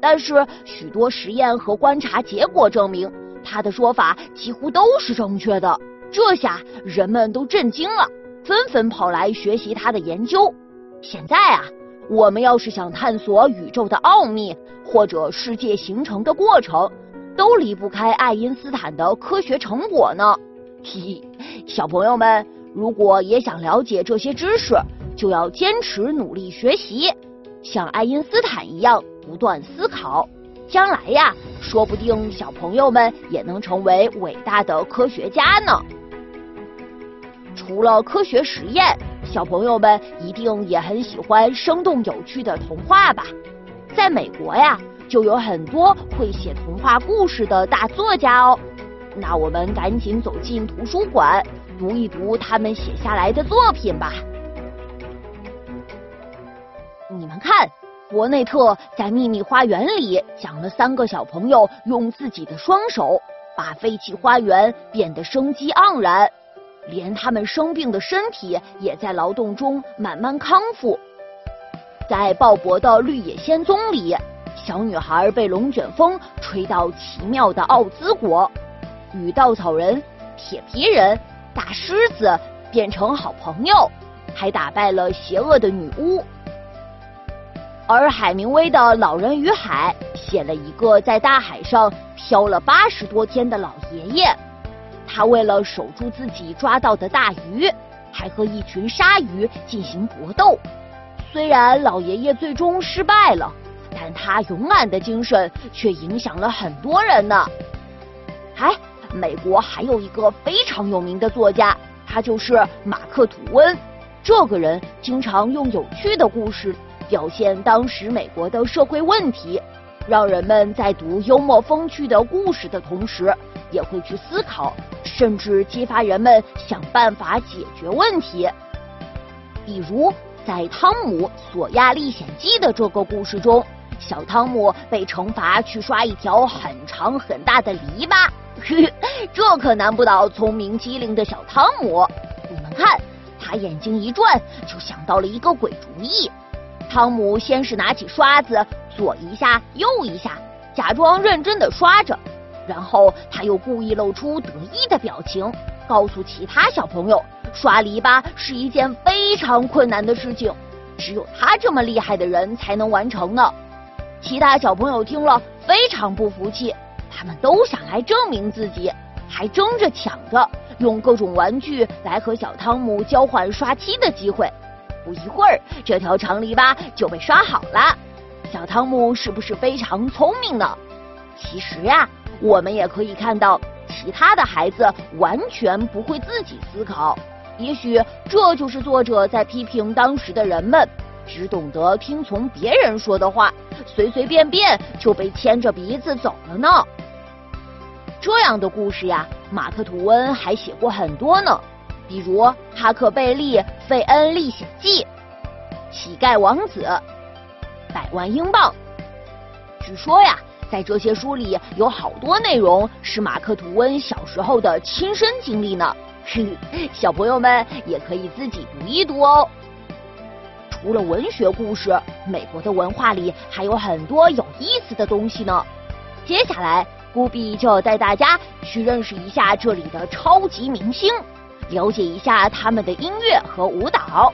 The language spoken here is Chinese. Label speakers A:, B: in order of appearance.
A: 但是许多实验和观察结果证明，他的说法几乎都是正确的。这下人们都震惊了，纷纷跑来学习他的研究。现在啊，我们要是想探索宇宙的奥秘或者世界形成的过程，都离不开爱因斯坦的科学成果呢。嘿，小朋友们，如果也想了解这些知识，就要坚持努力学习，像爱因斯坦一样不断思好。将来呀，说不定小朋友们也能成为伟大的科学家呢。除了科学实验，小朋友们一定也很喜欢生动有趣的童话吧？在美国呀，就有很多会写童话故事的大作家哦。那我们赶紧走进图书馆，读一读他们写下来的作品吧。你们看，伯内特在《秘密花园》里讲了三个小朋友用自己的双手把废弃花园变得生机盎然。连他们生病的身体也在劳动中慢慢康复。在鲍勃的《绿野仙踪》里，小女孩被龙卷风吹到奇妙的奥兹国，与稻草人、铁皮人、大狮子变成好朋友，还打败了邪恶的女巫。而海明威的《老人与海》写了一个在大海上漂了八十多天的老爷爷。他为了守住自己抓到的大鱼，还和一群鲨鱼进行搏斗。虽然老爷爷最终失败了，但他勇敢的精神却影响了很多人呢。哎，美国还有一个非常有名的作家，他就是马克·吐温。这个人经常用有趣的故事表现当时美国的社会问题，让人们在读幽默风趣的故事的同时。也会去思考，甚至激发人们想办法解决问题。比如在《汤姆索亚历险记》的这个故事中，小汤姆被惩罚去刷一条很长很大的篱笆，这可难不倒聪明机灵的小汤姆。你们看，他眼睛一转，就想到了一个鬼主意。汤姆先是拿起刷子，左一下，右一下，假装认真的刷着。然后他又故意露出得意的表情，告诉其他小朋友，刷篱笆是一件非常困难的事情，只有他这么厉害的人才能完成呢。其他小朋友听了非常不服气，他们都想来证明自己，还争着抢着用各种玩具来和小汤姆交换刷漆的机会。不一会儿，这条长篱笆就被刷好了。小汤姆是不是非常聪明呢？其实呀。我们也可以看到，其他的孩子完全不会自己思考。也许这就是作者在批评当时的人们，只懂得听从别人说的话，随随便便就被牵着鼻子走了呢。这样的故事呀，马克·吐温还写过很多呢，比如《哈克贝利·费恩历险记》《乞丐王子》《百万英镑》。据说呀。在这些书里有好多内容是马克吐温小时候的亲身经历呢，小朋友们也可以自己读一读哦。除了文学故事，美国的文化里还有很多有意思的东西呢。接下来，古比就要带大家去认识一下这里的超级明星，了解一下他们的音乐和舞蹈。